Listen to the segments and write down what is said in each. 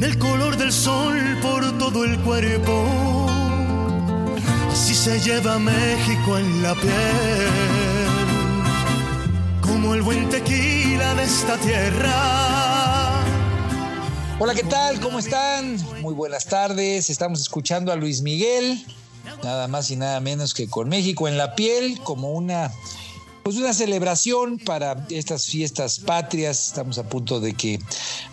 El color del sol por todo el cuerpo, así se lleva México en la piel, como el buen tequila de esta tierra. Hola, ¿qué tal? ¿Cómo están? Muy buenas tardes. Estamos escuchando a Luis Miguel, nada más y nada menos que con México en la piel, como una pues una celebración para estas fiestas patrias. Estamos a punto de que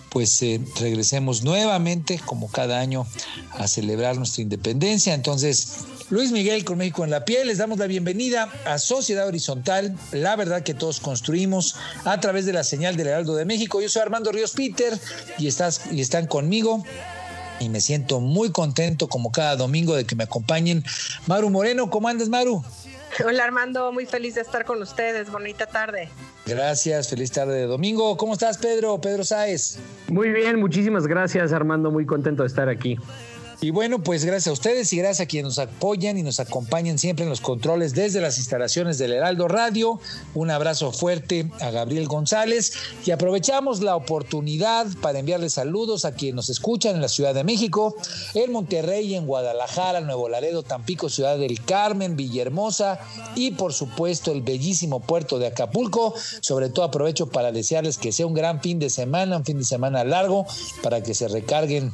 pues eh, regresemos nuevamente, como cada año, a celebrar nuestra independencia. Entonces, Luis Miguel con México en la piel, les damos la bienvenida a Sociedad Horizontal, la verdad que todos construimos a través de la señal del Heraldo de México. Yo soy Armando Ríos Peter y, estás, y están conmigo y me siento muy contento como cada domingo de que me acompañen. Maru Moreno, ¿cómo andas, Maru? Hola Armando, muy feliz de estar con ustedes. Bonita tarde. Gracias, feliz tarde de domingo. ¿Cómo estás, Pedro? Pedro Sáez. Muy bien, muchísimas gracias, Armando. Muy contento de estar aquí. Y bueno, pues gracias a ustedes y gracias a quienes nos apoyan y nos acompañan siempre en los controles desde las instalaciones del Heraldo Radio. Un abrazo fuerte a Gabriel González y aprovechamos la oportunidad para enviarles saludos a quienes nos escuchan en la Ciudad de México, en Monterrey, en Guadalajara, Nuevo Laredo, Tampico, Ciudad del Carmen, Villahermosa y por supuesto el bellísimo puerto de Acapulco. Sobre todo aprovecho para desearles que sea un gran fin de semana, un fin de semana largo, para que se recarguen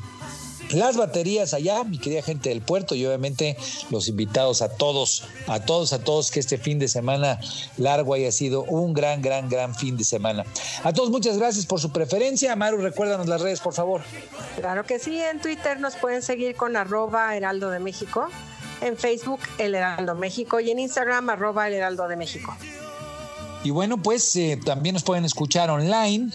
las baterías allá, mi querida gente del puerto y obviamente los invitados a todos, a todos, a todos, que este fin de semana largo haya sido un gran, gran, gran fin de semana. A todos muchas gracias por su preferencia. Maru, recuérdanos las redes, por favor. Claro que sí, en Twitter nos pueden seguir con arroba heraldo de México, en Facebook el heraldo México y en Instagram arroba el heraldo de México. Y bueno, pues eh, también nos pueden escuchar online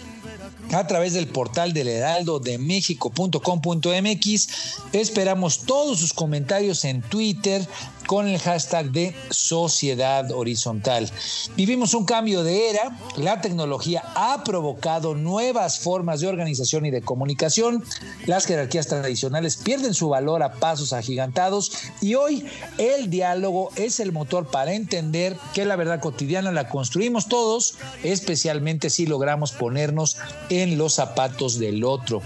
a través del portal del heraldo de México.com.mx. Esperamos todos sus comentarios en Twitter con el hashtag de Sociedad Horizontal. Vivimos un cambio de era, la tecnología ha provocado nuevas formas de organización y de comunicación, las jerarquías tradicionales pierden su valor a pasos agigantados y hoy el diálogo es el motor para entender que la verdad cotidiana la construimos todos, especialmente si logramos ponernos en los zapatos del otro.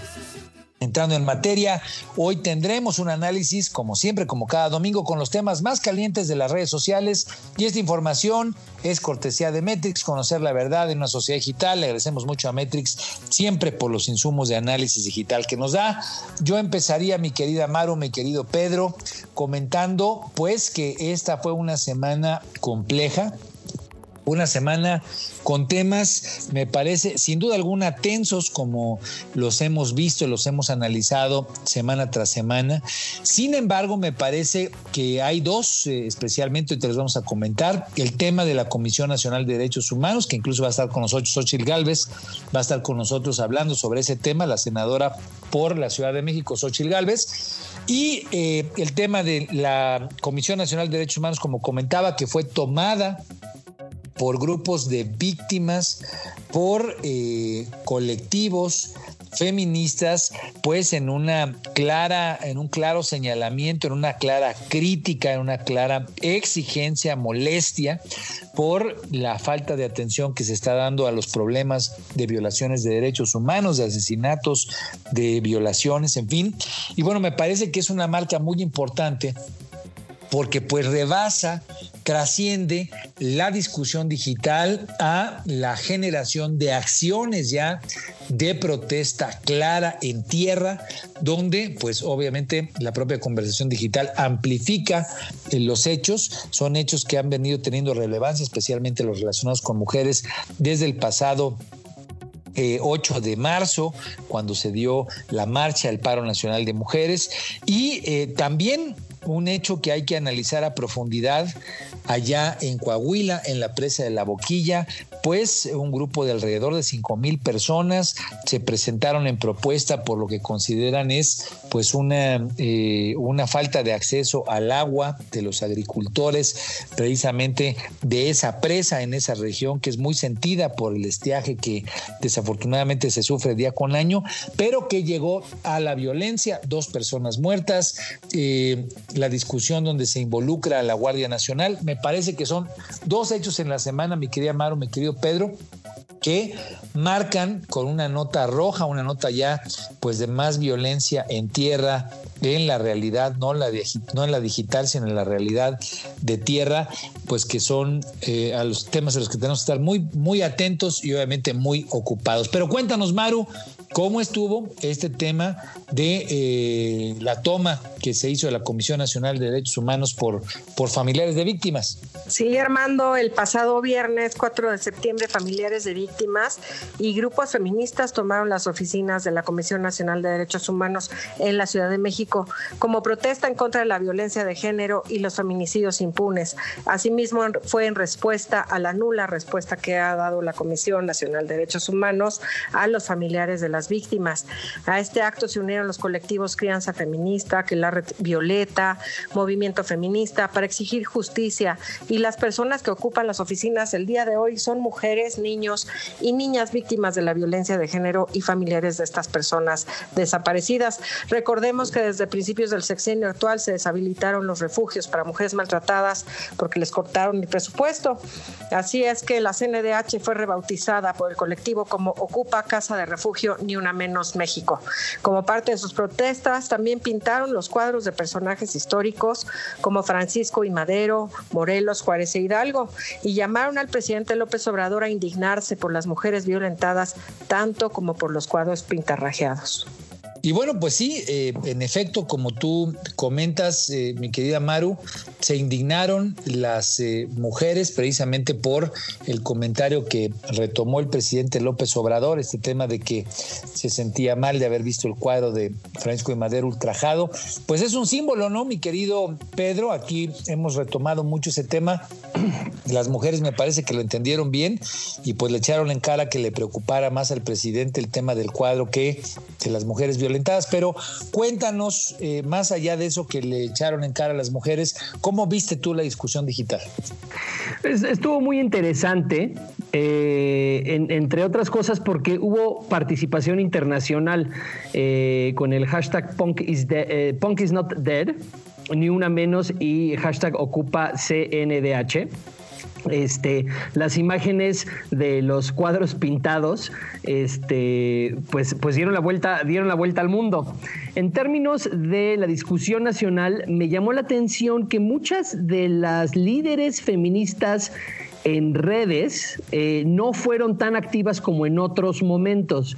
Entrando en materia, hoy tendremos un análisis, como siempre, como cada domingo, con los temas más calientes de las redes sociales. Y esta información es cortesía de Metrix, conocer la verdad en una sociedad digital. Le agradecemos mucho a Metrix siempre por los insumos de análisis digital que nos da. Yo empezaría, mi querida Maru, mi querido Pedro, comentando pues que esta fue una semana compleja, una semana con temas, me parece, sin duda alguna, tensos como los hemos visto, los hemos analizado semana tras semana. Sin embargo, me parece que hay dos, eh, especialmente, y te los vamos a comentar, el tema de la Comisión Nacional de Derechos Humanos, que incluso va a estar con nosotros, Xochitl Galvez, va a estar con nosotros hablando sobre ese tema, la senadora por la Ciudad de México, Xochitl Galvez, y eh, el tema de la Comisión Nacional de Derechos Humanos, como comentaba, que fue tomada por grupos de víctimas, por eh, colectivos feministas, pues en una clara, en un claro señalamiento, en una clara crítica, en una clara exigencia, molestia por la falta de atención que se está dando a los problemas de violaciones de derechos humanos, de asesinatos, de violaciones, en fin. Y bueno, me parece que es una marca muy importante porque pues rebasa, trasciende la discusión digital a la generación de acciones ya de protesta clara en tierra, donde pues obviamente la propia conversación digital amplifica eh, los hechos, son hechos que han venido teniendo relevancia, especialmente los relacionados con mujeres desde el pasado 8 eh, de marzo, cuando se dio la marcha del paro nacional de mujeres, y eh, también un hecho que hay que analizar a profundidad allá en Coahuila, en la presa de la Boquilla, pues un grupo de alrededor de 5 mil personas se presentaron en propuesta por lo que consideran es pues una, eh, una falta de acceso al agua de los agricultores precisamente de esa presa en esa región que es muy sentida por el estiaje que desafortunadamente se sufre día con año, pero que llegó a la violencia, dos personas muertas, eh, la discusión donde se involucra a la Guardia Nacional, me parece que son dos hechos en la semana, mi querida Maro, mi querido Pedro, que marcan con una nota roja, una nota ya pues de más violencia en tierra, en la realidad, no, la no en la digital, sino en la realidad de tierra, pues que son eh, a los temas a los que tenemos que estar muy, muy atentos y obviamente muy ocupados. Pero cuéntanos, Maru, cómo estuvo este tema de eh, la toma que se hizo de la Comisión Nacional de Derechos Humanos por, por familiares de víctimas. Sí, Armando, el pasado viernes 4 de septiembre, familiares de víctimas y grupos feministas tomaron las oficinas de la Comisión Nacional de Derechos Humanos en la Ciudad de México como protesta en contra de la violencia de género y los feminicidios impunes. Asimismo, fue en respuesta a la nula respuesta que ha dado la Comisión Nacional de Derechos Humanos a los familiares de las víctimas. A este acto se unieron los colectivos Crianza Feminista, que la Red Violeta, Movimiento Feminista, para exigir justicia. Y las personas que ocupan las oficinas el día de hoy son mujeres, niños y niñas víctimas de la violencia de género y familiares de estas personas desaparecidas. Recordemos que desde principios del sexenio actual se deshabilitaron los refugios para mujeres maltratadas porque les cortaron el presupuesto. Así es que la CNDH fue rebautizada por el colectivo como Ocupa Casa de Refugio una menos México. Como parte de sus protestas, también pintaron los cuadros de personajes históricos como Francisco y Madero, Morelos, Juárez e Hidalgo, y llamaron al presidente López Obrador a indignarse por las mujeres violentadas tanto como por los cuadros pintarrajeados. Y bueno, pues sí, eh, en efecto, como tú comentas, eh, mi querida Maru, se indignaron las eh, mujeres precisamente por el comentario que retomó el presidente López Obrador, este tema de que se sentía mal de haber visto el cuadro de Francisco de Madero ultrajado. Pues es un símbolo, ¿no, mi querido Pedro? Aquí hemos retomado mucho ese tema. Las mujeres me parece que lo entendieron bien y pues le echaron en cara que le preocupara más al presidente el tema del cuadro que de las mujeres pero cuéntanos, eh, más allá de eso que le echaron en cara a las mujeres, ¿cómo viste tú la discusión digital? Estuvo muy interesante, eh, entre otras cosas porque hubo participación internacional eh, con el hashtag Punk ni una menos, y hashtag ocupa CNDH este, las imágenes de los cuadros pintados, este, pues, pues dieron la vuelta, dieron la vuelta al mundo. En términos de la discusión nacional, me llamó la atención que muchas de las líderes feministas en redes eh, no fueron tan activas como en otros momentos.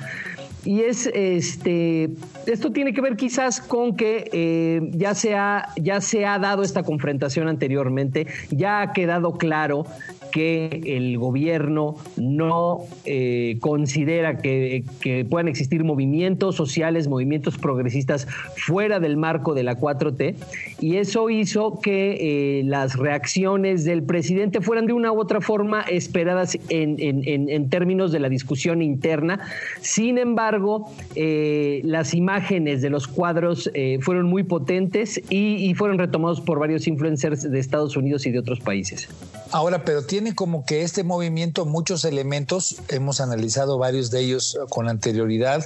Y es este, esto tiene que ver quizás con que eh, ya, se ha, ya se ha dado esta confrontación anteriormente, ya ha quedado claro que el gobierno no eh, considera que, puedan existir movimientos sociales, movimientos progresistas fuera del marco de la 4T, y eso hizo que eh, las reacciones del presidente fueran de una u otra forma esperadas en, términos de la discusión interna. Sin embargo, eh, las imágenes de los cuadros fueron muy potentes y, y fueron retomados por varios influencers de Estados Unidos y de otros países. Ahora, pero tiene como que este movimiento muchos elementos, hemos analizado varios de ellos con anterioridad,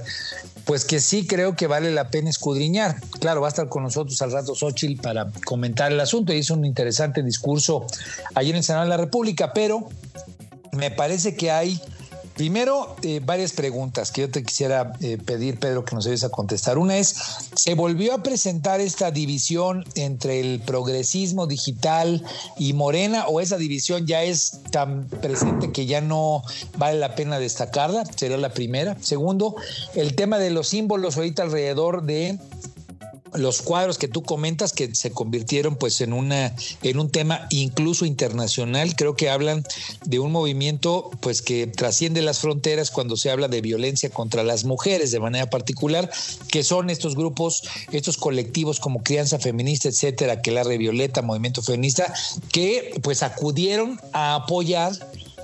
pues que sí creo que vale la pena escudriñar. Claro, va a estar con nosotros al rato Xochitl para comentar el asunto. Hizo un interesante discurso ayer en el Senado de la República, pero me parece que hay Primero, eh, varias preguntas que yo te quisiera eh, pedir, Pedro, que nos ayudes a contestar. Una es, ¿se volvió a presentar esta división entre el progresismo digital y Morena o esa división ya es tan presente que ya no vale la pena destacarla? Sería la primera. Segundo, el tema de los símbolos ahorita alrededor de los cuadros que tú comentas que se convirtieron pues en una en un tema incluso internacional creo que hablan de un movimiento pues que trasciende las fronteras cuando se habla de violencia contra las mujeres de manera particular que son estos grupos estos colectivos como crianza feminista etcétera que la Revioleta movimiento feminista que pues acudieron a apoyar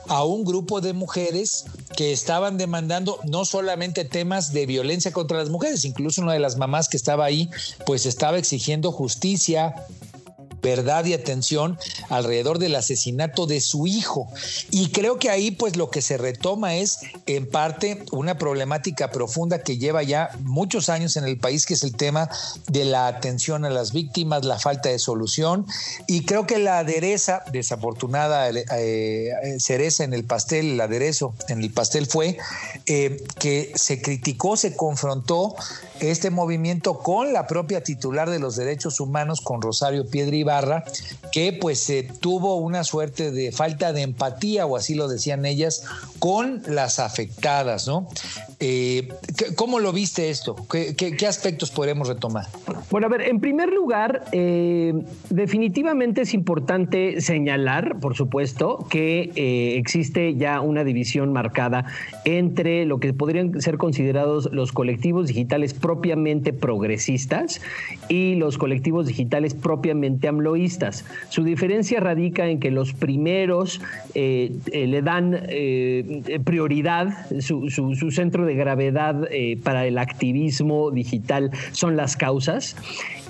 a un grupo de mujeres que estaban demandando no solamente temas de violencia contra las mujeres, incluso una de las mamás que estaba ahí, pues estaba exigiendo justicia verdad y atención alrededor del asesinato de su hijo. Y creo que ahí pues lo que se retoma es en parte una problemática profunda que lleva ya muchos años en el país, que es el tema de la atención a las víctimas, la falta de solución. Y creo que la adereza, desafortunada eh, eh, cereza en el pastel, el aderezo en el pastel fue eh, que se criticó, se confrontó este movimiento con la propia titular de los derechos humanos, con Rosario Piedra Ibarra, que pues tuvo una suerte de falta de empatía, o así lo decían ellas, con las afectadas, ¿no? Eh, ¿Cómo lo viste esto? ¿Qué, aspectos podemos retomar? Bueno, a ver, en primer lugar, eh, definitivamente es importante señalar, por supuesto, que eh, existe ya una división marcada entre lo que podrían ser considerados los colectivos digitales propiamente progresistas y los colectivos digitales propiamente amloístas. Su diferencia radica en que los primeros le dan prioridad, su, centro de gravedad eh, para el activismo digital son las causas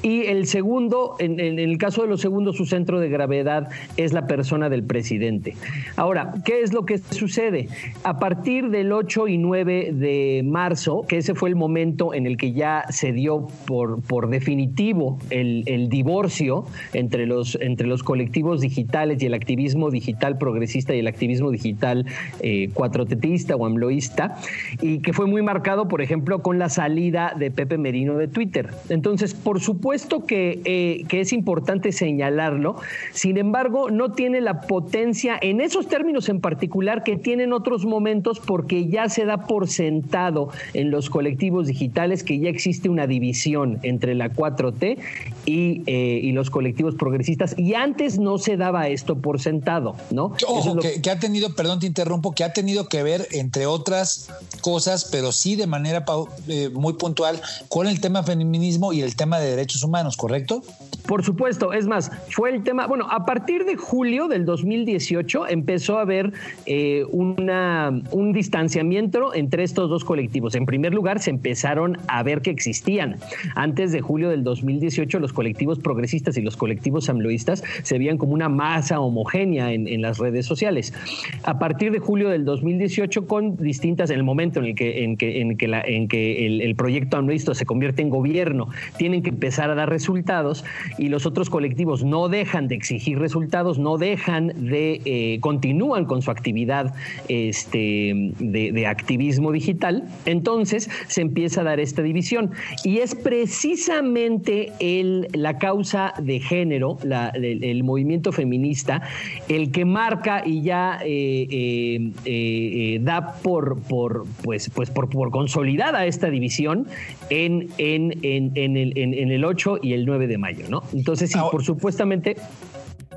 y el segundo, en, el caso de los segundos, su centro de gravedad es la persona del presidente. Ahora, ¿qué es lo que sucede? A partir del 8 y 9 de marzo, que ese fue el momento en el que ya se dio por, por definitivo el, divorcio entre los, entre los colectivos digitales y el activismo digital progresista y el activismo digital eh, cuatrotetista o amloísta, y que fue muy marcado, por ejemplo, con la salida de Pepe Merino de Twitter. Entonces, por supuesto, supuesto eh, que, es importante señalarlo, sin embargo, no tiene la potencia en esos términos en particular que tienen otros momentos porque ya se da por sentado en los colectivos digitales que ya existe una división entre la 4T y, eh, y los colectivos progresistas y antes no se daba esto por sentado, ¿no? Ojo, que, ha tenido, perdón, te interrumpo, que ha tenido que ver, entre otras cosas, pero sí de manera eh, muy puntual, con el tema feminismo y el tema de derechos humanos, ¿correcto? Por supuesto, es más, fue el tema, bueno, a partir de julio del 2018 empezó a haber eh, una, un distanciamiento entre estos dos colectivos. En primer lugar, se empezaron a ver que existían. Antes de julio del 2018, los colectivos progresistas y los colectivos amloístas se veían como una masa homogénea en, en las redes sociales. A partir de julio del 2018, con distintas, en el momento en el que, en que, en que, la, en que el, proyecto amloísta se convierte en gobierno, tienen que empezar a dar resultados y los otros colectivos no dejan de exigir resultados, no dejan de, eh, continúan con su actividad este, de, activismo digital, entonces se empieza a dar esta división. Y es precisamente el, la causa de género, el, movimiento feminista, el que marca y ya eh, eh, da por, por, pues, pues por, consolidada esta división en, en, en el, en el 8 y el 9 de mayo, ¿no? Entonces, sí, por supuestamente,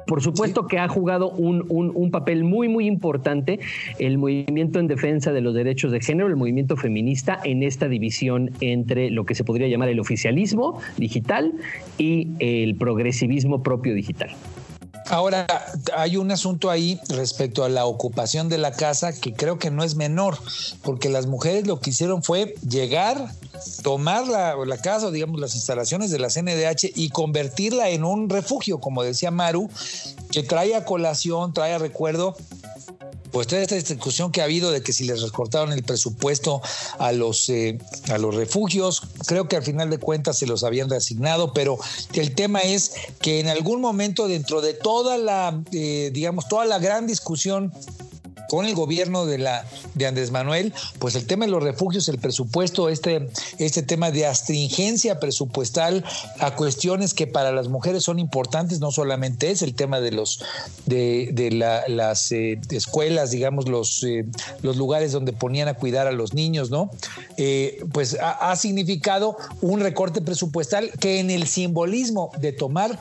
por supuesto que ha jugado un, un, papel muy, muy importante el movimiento en defensa de los derechos de género, el movimiento feminista en esta división entre lo que se podría llamar el oficialismo digital y el progresivismo propio digital. Ahora, hay un asunto ahí respecto a la ocupación de la casa que creo que no es menor, porque las mujeres lo que hicieron fue llegar, tomar la, la casa, digamos, las instalaciones de la CNDH y convertirla en un refugio, como decía Maru, que trae a colación, trae a recuerdo pues toda esta discusión que ha habido de que si les recortaron el presupuesto a los, eh, a los refugios, creo que al final de cuentas se los habían reasignado, pero el tema es que en algún momento dentro de toda la, eh, digamos, toda la gran discusión con el gobierno de, la, de Andrés Manuel, pues el tema de los refugios, el presupuesto, este, este tema de astringencia presupuestal a cuestiones que para las mujeres son importantes, no solamente es el tema de los de, las eh, escuelas, digamos, los, eh, los lugares donde ponían a cuidar a los niños, ¿no? Pues ha, significado un recorte presupuestal que en el simbolismo de tomar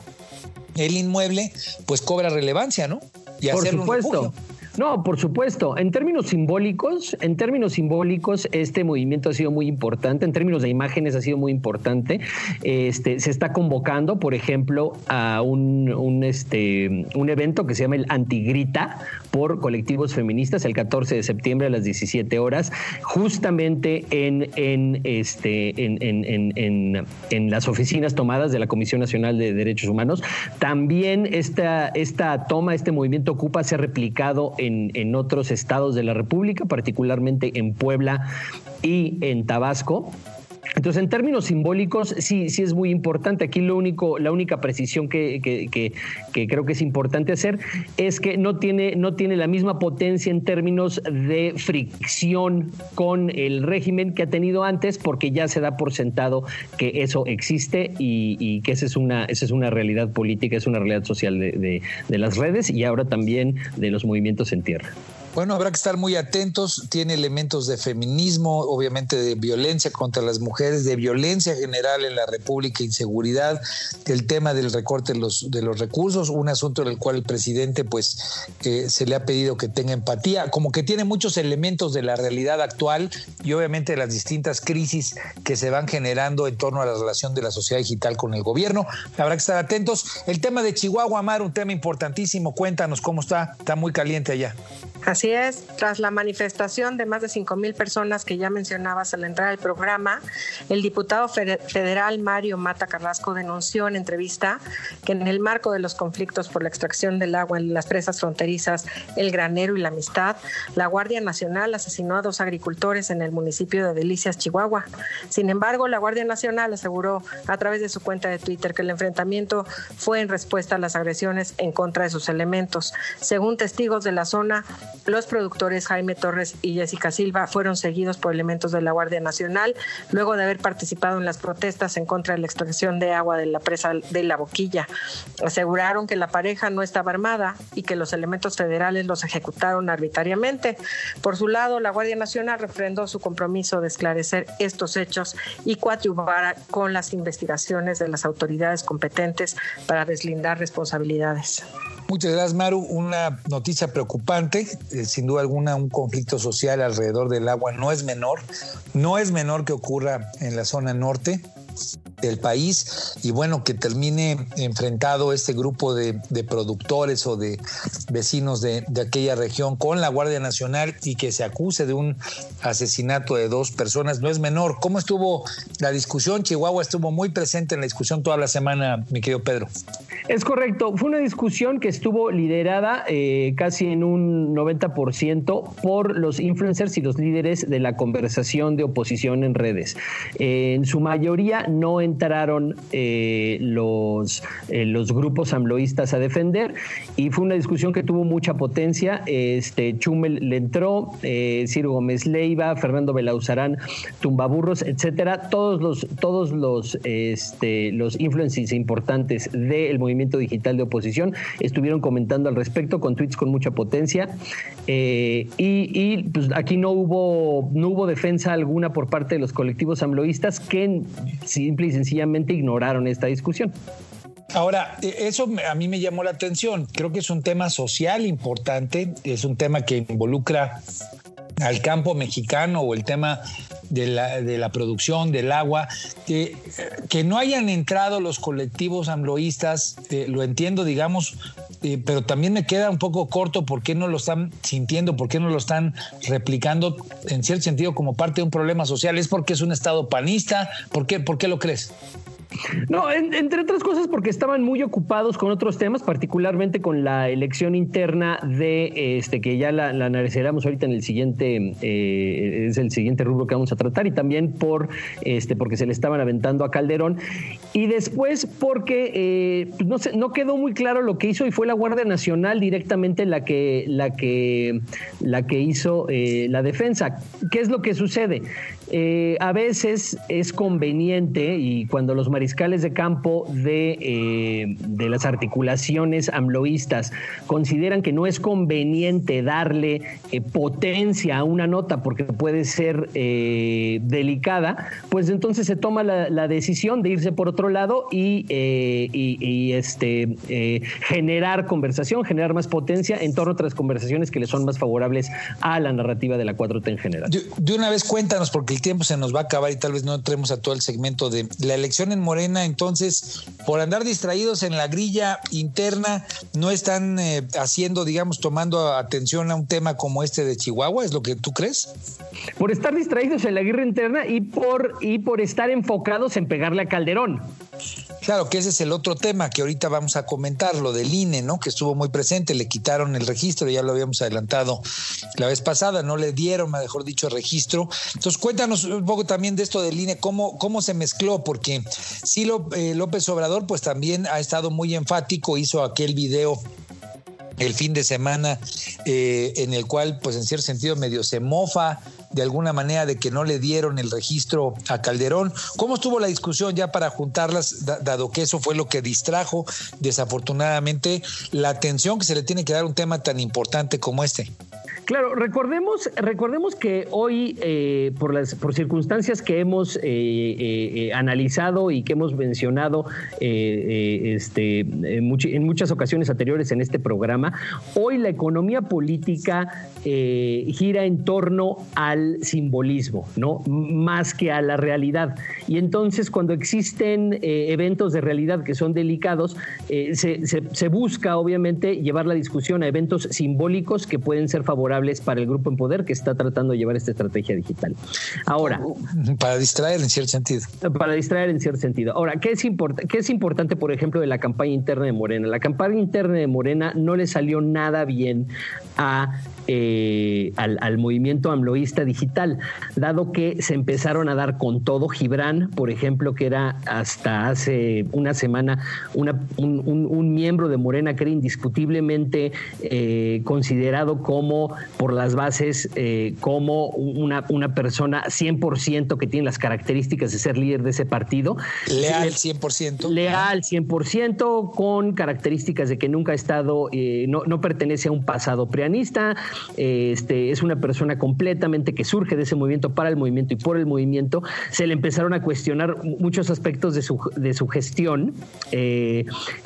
el inmueble, pues cobra relevancia, ¿no? Y Por supuesto. No, por supuesto. En términos simbólicos, en términos simbólicos, este movimiento ha sido muy importante. En términos de imágenes ha sido muy importante. Este, se está convocando, por ejemplo, a un, este, un evento que se llama el Antigrita por colectivos feministas el 14 de septiembre a las 17 horas, justamente en, en, este, en, en, en las oficinas tomadas de la Comisión Nacional de Derechos Humanos. También esta, esta toma, este movimiento Ocupa se ha replicado en en, otros estados de la República, particularmente en Puebla y en Tabasco. Entonces, en términos simbólicos, sí, sí es muy importante. Aquí lo único, la única precisión que, creo que es importante hacer es que no tiene, no tiene la misma potencia en términos de fricción con el régimen que ha tenido antes, porque ya se da por sentado que eso existe y, que esa es una, esa es una realidad política, es una realidad social de las redes y ahora también de los movimientos en tierra. Bueno, habrá que estar muy atentos. Tiene elementos de feminismo, obviamente de violencia contra las mujeres, de violencia general en la República, inseguridad, el tema del recorte de los, de los recursos, un asunto en el cual el presidente pues eh, se le ha pedido que tenga empatía, como que tiene muchos elementos de la realidad actual y obviamente de las distintas crisis que se van generando en torno a la relación de la sociedad digital con el gobierno. Habrá que estar atentos. El tema de Chihuahua, Mar, un tema importantísimo. Cuéntanos cómo está. Está muy caliente allá. Así es, tras la manifestación de más de 5 mil personas que ya mencionabas al entrar al programa, el diputado federal Mario Mata Carrasco denunció en entrevista que en el marco de los conflictos por la extracción del agua en las presas fronterizas El Granero y la Amistad, la Guardia Nacional asesinó a dos agricultores en el municipio de Delicias, Chihuahua. Sin embargo, la Guardia Nacional aseguró a través de su cuenta de Twitter que el enfrentamiento fue en respuesta a las agresiones en contra de sus elementos. Según testigos de la zona, los productores Jaime Torres y Jessica Silva fueron seguidos por elementos de la Guardia Nacional luego de haber participado en las protestas en contra de la extracción de agua de la presa de la Boquilla. Aseguraron que la pareja no estaba armada y que los elementos federales los ejecutaron arbitrariamente. Por su lado, la Guardia Nacional refrendó su compromiso de esclarecer estos hechos y coadyuvar con las investigaciones de las autoridades competentes para deslindar responsabilidades. Muchas gracias, Maru. Una noticia preocupante, eh, sin duda alguna, un conflicto social alrededor del agua no es menor. No es menor que ocurra en la zona norte del país y bueno, que termine enfrentado este grupo de, productores o de vecinos de, de, aquella región con la Guardia Nacional y que se acuse de un asesinato de dos personas no es menor. ¿Cómo estuvo la discusión? Chihuahua estuvo muy presente en la discusión toda la semana, mi querido Pedro. Es correcto, fue una discusión que estuvo liderada eh, casi en un 90% por los influencers y los líderes de la conversación de oposición en redes. en su mayoría no entraron eh, los, eh, los grupos amloístas a defender y fue una discusión que tuvo mucha potencia. Este, Chumel le entró, Ciro Gómez Leiva, Fernando Belauzarán, Tumbaburros, etcétera, todos los, todos los, este, los influencers importantes del digital de oposición estuvieron comentando al respecto con tweets con mucha potencia eh, y, pues aquí no hubo no hubo defensa alguna por parte de los colectivos amloístas que simple y sencillamente ignoraron esta discusión. Ahora, e, eso a mí me llamó la atención. Creo que es un tema social importante, es un tema que involucra al campo mexicano o el tema de la, de la producción del agua, que, que, no hayan entrado los colectivos amloístas, eh, lo entiendo, digamos, eh, pero también me queda un poco corto por qué no lo están sintiendo, por qué no lo están replicando en cierto sentido como parte de un problema social. ¿Es porque es un Estado panista? ¿Por qué, ¿Por qué lo crees? No, entre otras cosas porque estaban muy ocupados con otros temas, particularmente con la elección interna de este que ya la, analizaremos ahorita en el siguiente, eh, es el siguiente rubro que vamos a tratar, y también por este porque se le estaban aventando a Calderón. Y después porque eh, pues no, no quedó muy claro lo que hizo y fue la Guardia Nacional directamente la que, la que, la que hizo eh, la defensa. ¿Qué es lo que sucede? Eh, a veces es conveniente y cuando los mariscales de campo de, eh, de, las articulaciones amloístas consideran que no es conveniente darle eh, potencia a una nota porque puede ser delicada, pues entonces se toma la, decisión de irse por otro lado y, y, este, generar conversación, generar más potencia en torno a otras conversaciones que le son más favorables a la narrativa de la 4T en general. de una vez cuéntanos, porque el tiempo se nos va a acabar y tal vez no entremos a todo el segmento de la elección en Morena. Entonces, por andar distraídos en la grilla interna, no están eh, haciendo, digamos, tomando atención a un tema como este de Chihuahua, ¿es lo que tú crees? Por estar distraídos en la guerra interna y por, y por estar enfocados en pegarle a Calderón. Claro, que ese es el otro tema que ahorita vamos a comentar, lo del INE, ¿no? Que estuvo muy presente, le quitaron el registro, ya lo habíamos adelantado la vez pasada, no le dieron, mejor dicho, registro. Entonces, cuéntanos un poco también de esto del INE, cómo, cómo se mezcló, porque sí, eh, López Obrador, pues también ha estado muy enfático, hizo aquel video el fin de semana eh, en el cual pues en cierto sentido medio se mofa de alguna manera de que no le dieron el registro a Calderón. ¿Cómo estuvo la discusión ya para juntarlas, dado que eso fue lo que distrajo desafortunadamente la atención que se le tiene que dar a un tema tan importante como este? Claro, recordemos, recordemos que hoy, eh, por las por circunstancias que hemos eh, eh, analizado y que hemos mencionado este, en, muchas ocasiones anteriores en este programa, hoy la economía política gira en torno al simbolismo, ¿no? Más que a la realidad. Y entonces, cuando existen eventos de realidad que son delicados, se busca, obviamente, llevar la discusión a eventos simbólicos que pueden ser favorables para el grupo en poder que está tratando de llevar esta estrategia digital. Ahora. Para distraer en cierto sentido. Para distraer en cierto sentido. Ahora, ¿qué es, qué es importante, por ejemplo, de la campaña interna de Morena? La campaña interna de Morena no le salió nada bien a eh, al, movimiento amloísta digital, dado que se empezaron a dar con todo. Gibran, por ejemplo, que era hasta hace una semana un, miembro de Morena que era indiscutiblemente eh, considerado como, por las bases, eh, como una, una persona 100% que tiene las características de ser líder de ese partido. Leal 100%. Leal 100%, con características de que nunca ha estado, no, no pertenece a un pasado prianista, este, es una persona completamente que surge de ese movimiento para el movimiento y por el movimiento, se le empezaron a cuestionar muchos aspectos de su, de su gestión eh,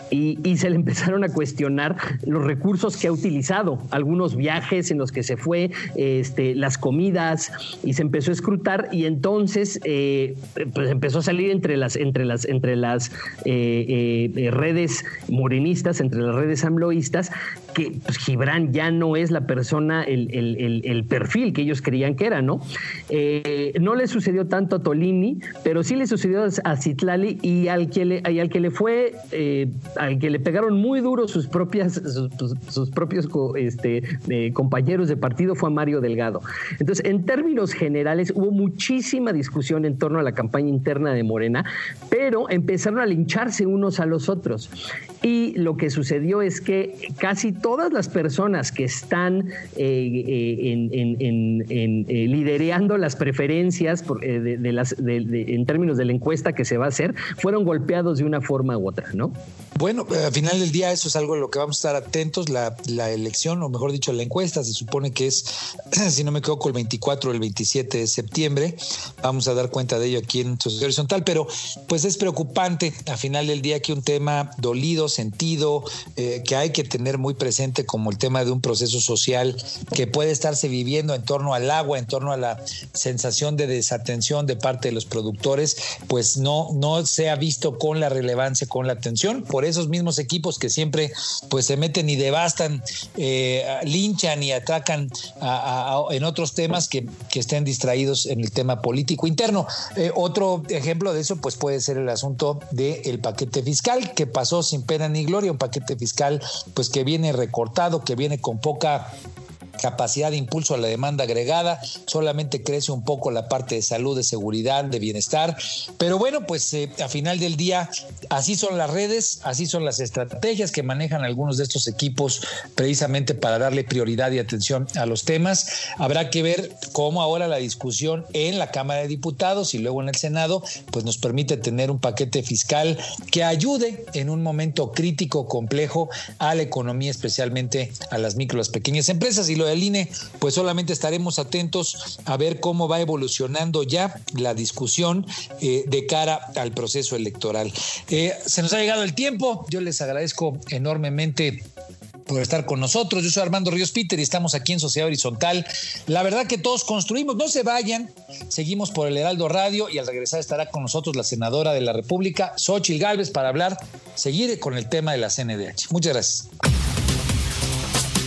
y, se le empezaron a cuestionar los recursos que ha utilizado, algunos viajes en los que se fue, este, las comidas y se empezó a escrutar y entonces eh, pues empezó a salir entre las, entre las, entre las eh, redes morenistas, entre las redes amloístas, que pues, Gibran ya no es la persona, el, perfil que ellos creían que era, ¿no? Eh, no le sucedió tanto a Tolini, pero sí le sucedió a Citlali y al que le, al que le fue, eh, al que le pegaron muy duro sus propias, sus, propios este, compañeros de partido fue a Mario Delgado. Entonces, en términos generales, hubo muchísima discusión en torno a la campaña interna de Morena, pero empezaron a lincharse unos a los otros. Y lo que sucedió es que casi todas las personas que están eh, eh, eh, las preferencias las, en términos de la encuesta que se va a hacer, fueron golpeados de una forma u otra, ¿no? Bueno, al final del día eso es algo a lo que vamos a estar atentos. La, elección, o mejor dicho, la encuesta se supone que es, si no me equivoco, el 24 o el 27 de septiembre. Vamos a dar cuenta de ello aquí en Sociedad Horizontal, pero pues es preocupante al final del día que un tema dolido, sentido, que hay que tener muy presente como el tema de un proceso social que puede estarse viviendo en torno al agua, en torno a la sensación de desatención de parte de los productores, pues no, no se ha visto con la relevancia, con la atención por esos mismos equipos que siempre pues se meten y devastan, eh, linchan y sacan en otros temas que, estén distraídos en el tema político interno. Eh, otro ejemplo de eso pues puede ser el asunto del paquete fiscal que pasó sin pena ni gloria, un paquete fiscal pues que viene recortado, que viene con poca capacidad de impulso a la demanda agregada, solamente crece un poco la parte de salud, de seguridad, de bienestar, pero bueno, pues eh, a final del día así son las redes, así son las estrategias que manejan algunos de estos equipos precisamente para darle prioridad y atención a los temas. Habrá que ver cómo ahora la discusión en la Cámara de Diputados y luego en el Senado, pues nos permite tener un paquete fiscal que ayude en un momento crítico, complejo a la economía, especialmente a las micro, las pequeñas empresas. Y lo del INE, pues solamente estaremos atentos a ver cómo va evolucionando ya la discusión eh, de cara al proceso electoral. Eh, se nos ha llegado el tiempo, yo les agradezco enormemente por estar con nosotros. Yo soy Armando Ríos Peter y estamos aquí en Sociedad Horizontal. La verdad que todos construimos, no se vayan, seguimos por el Heraldo Radio y al regresar estará con nosotros la senadora de la República, Xochil Gálvez, para hablar, seguir con el tema de la CNDH. Muchas gracias.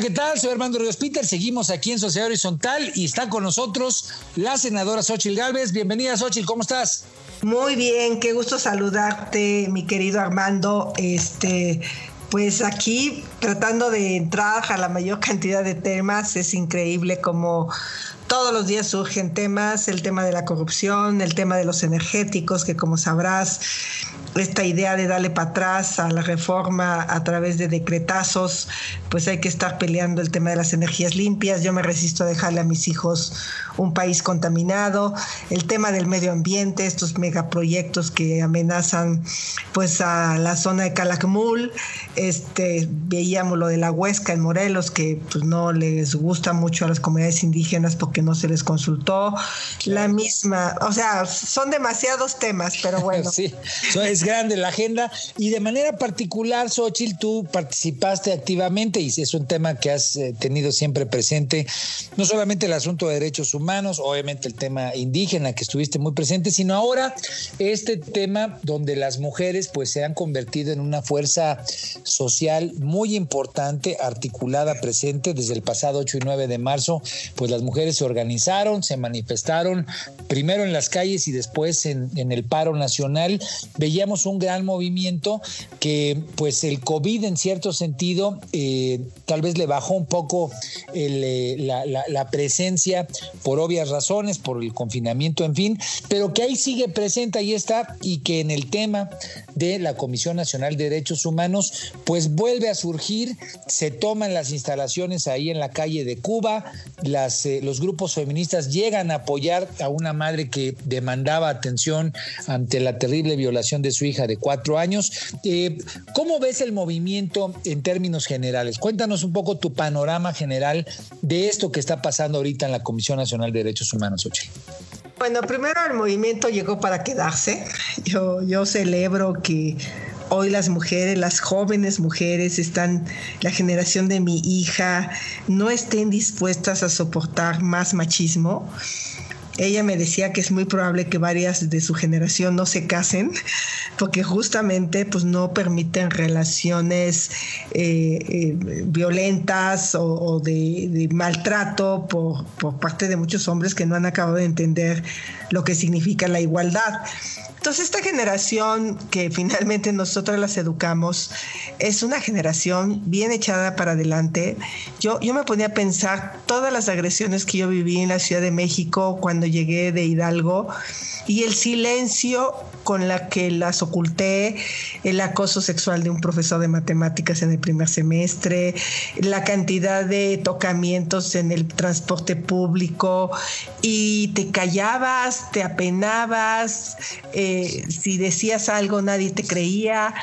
¿Qué tal? Soy Armando Ríos Peter. Seguimos aquí en Sociedad Horizontal y está con nosotros la senadora Xochil Gálvez. Bienvenida, Xochil, ¿cómo estás? Muy bien, qué gusto saludarte, mi querido Armando. Este, pues aquí tratando de entrar a la mayor cantidad de temas, es increíble como todos los días surgen temas, el tema de la corrupción, el tema de los energéticos, que como sabrás, esta idea de darle para atrás a la reforma a través de decretazos, pues hay que estar peleando el tema de las energías limpias. Yo me resisto a dejarle a mis hijos un país contaminado, el tema del medio ambiente, estos megaproyectos que amenazan pues a la zona de Calakmul, este veíamos lo de la Huesca en Morelos que pues no les gusta mucho a las comunidades indígenas porque no se les consultó, la misma, o sea, son demasiados temas, pero bueno. sí, es grande la agenda. Y de manera particular, Xochitl, tú participaste activamente y es un tema que has eh, tenido siempre presente, no solamente el asunto de derechos humanos, obviamente el tema indígena que estuviste muy presente, sino ahora este tema donde las mujeres pues se han convertido en una fuerza social muy importante, articulada, presente desde el pasado 8 y 9 de marzo, pues las mujeres se organizaron, se manifestaron primero en las calles y después en, el paro nacional. Veíamos un gran movimiento que pues el COVID en cierto sentido eh, tal vez le bajó un poco eh, la, presencia por obvias razones, por el confinamiento, en fin, pero que ahí sigue presente, ahí está, y que en el tema de la Comisión Nacional de Derechos Humanos, pues vuelve a surgir, se toman las instalaciones ahí en la calle de Cuba, eh, los grupos feministas llegan a apoyar a una madre que demandaba atención ante la terrible violación de su hija de cuatro años. Eh, ¿Cómo ves el movimiento en términos generales? Cuéntanos un poco tu panorama general de esto que está pasando ahorita en la Comisión Nacional de Derechos Humanos, Ochi? Bueno, primero el movimiento llegó para quedarse. Yo, yo celebro que hoy las mujeres, las jóvenes mujeres, están, la generación de mi hija, no estén dispuestas a soportar más machismo ella me decía que es muy probable que varias de su generación no se casen porque justamente pues no permiten relaciones eh, eh, violentas o, de, maltrato por, por parte de muchos hombres que no han acabado de entender lo que significa la igualdad. Entonces esta generación que finalmente nosotros las educamos es una generación bien echada para adelante. Yo, yo me ponía a pensar todas las agresiones que yo viví en la Ciudad de México cuando llegué de Hidalgo y el silencio con la que las oculté, el acoso sexual de un profesor de matemáticas en el primer semestre, la cantidad de tocamientos en el transporte público y te callabas, te apenabas, si decías algo nadie te creía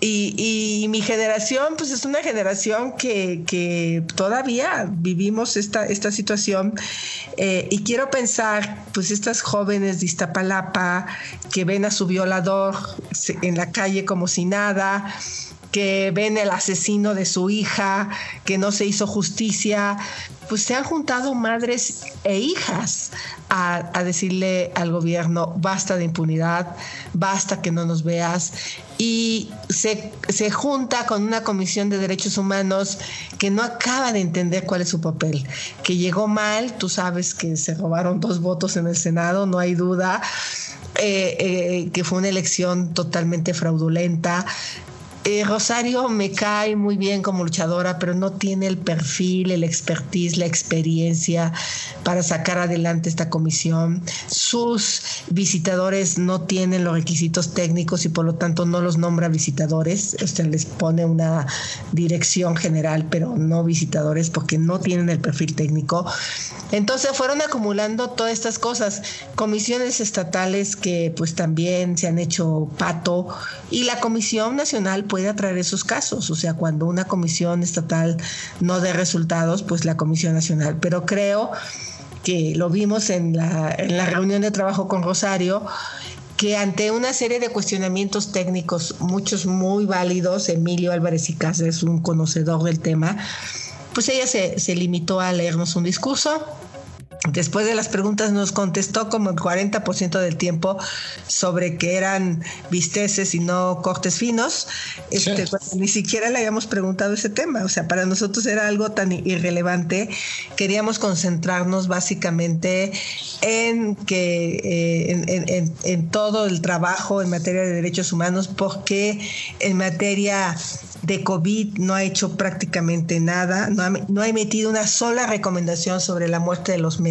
Y, mi generación, pues es una generación que, todavía vivimos esta, esta situación. Eh, y quiero pensar, pues estas jóvenes de Iztapalapa que ven a su violador en la calle como si nada, que ven el asesino de su hija, que no se hizo justicia, pues se han juntado madres e hijas a, decirle al gobierno, basta de impunidad, basta que no nos veas. Y se, se junta con una comisión de derechos humanos que no acaba de entender cuál es su papel, que llegó mal, tú sabes que se robaron dos votos en el Senado, no hay duda. Eh, eh, que fue una elección totalmente fraudulenta, eh, Rosario me cae muy bien como luchadora, pero no tiene el perfil, el expertise, la experiencia para sacar adelante esta comisión. Sus visitadores no tienen los requisitos técnicos y por lo tanto no los nombra visitadores. Sea, les pone una dirección general, pero no visitadores porque no tienen el perfil técnico. Entonces fueron acumulando todas estas cosas, comisiones estatales que pues también se han hecho pato y la Comisión Nacional pues puede atraer esos casos. O sea, cuando una comisión estatal no dé resultados, pues la Comisión Nacional. Pero creo que lo vimos en la, en la reunión de trabajo con Rosario, que ante una serie de cuestionamientos técnicos, muchos muy válidos, Emilio Álvarez y Casa es un conocedor del tema, pues ella se, se limitó a leernos un discurso Después de las preguntas nos contestó como el 40% del tiempo sobre que eran bisteces y no cortes finos. Este, ni siquiera le habíamos preguntado ese tema. O sea, para nosotros era algo tan irrelevante. Queríamos concentrarnos básicamente en que eh, en todo el trabajo en materia de derechos humanos, porque en materia de COVID no ha hecho prácticamente nada, no ha, no ha, emitido una sola recomendación sobre la muerte de los médicos,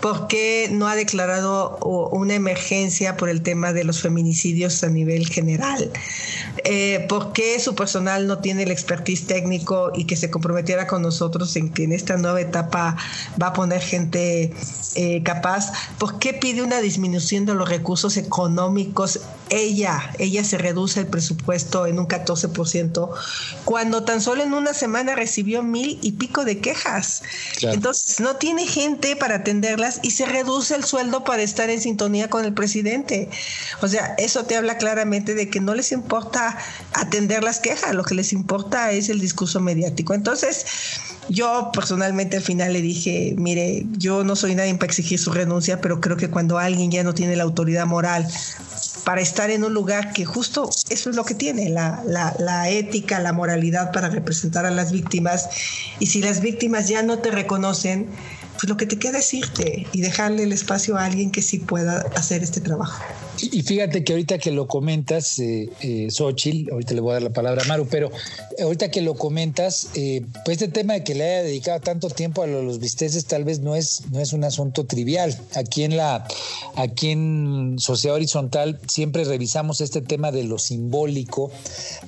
porque no ha declarado una emergencia por el tema de los feminicidios a nivel general, eh, porque su personal no tiene el expertise técnico y que se comprometiera con nosotros en que en esta nueva etapa va a poner gente eh, capaz, ¿por qué pide una disminución de los recursos económicos? Ella, ella se reduce el presupuesto en un 14% cuando tan solo en una semana recibió mil y pico de quejas. Entonces no tiene gente para atenderlas y se reduce el sueldo para estar en sintonía con el presidente. O sea, eso te habla claramente de que no les importa atender las quejas, lo que les importa es el discurso mediático. Entonces, yo personalmente al final le dije, mire, yo no soy nadie para exigir su renuncia, pero creo que cuando alguien ya no tiene la autoridad moral para estar en un lugar que justo eso es lo que tiene, la, la, ética, la moralidad para representar a las víctimas. Y si las víctimas ya no te reconocen, pues lo que te queda es irte y dejarle el espacio a alguien que sí pueda hacer este trabajo. Y fíjate que ahorita que lo comentas, eh, eh, ahorita le voy a dar la palabra a Maru, pero ahorita que lo comentas, eh, pues este tema de que le haya dedicado tanto tiempo a los bisteces tal vez no es, no es un asunto trivial. Aquí en la, aquí en Sociedad Horizontal siempre revisamos este tema de lo simbólico,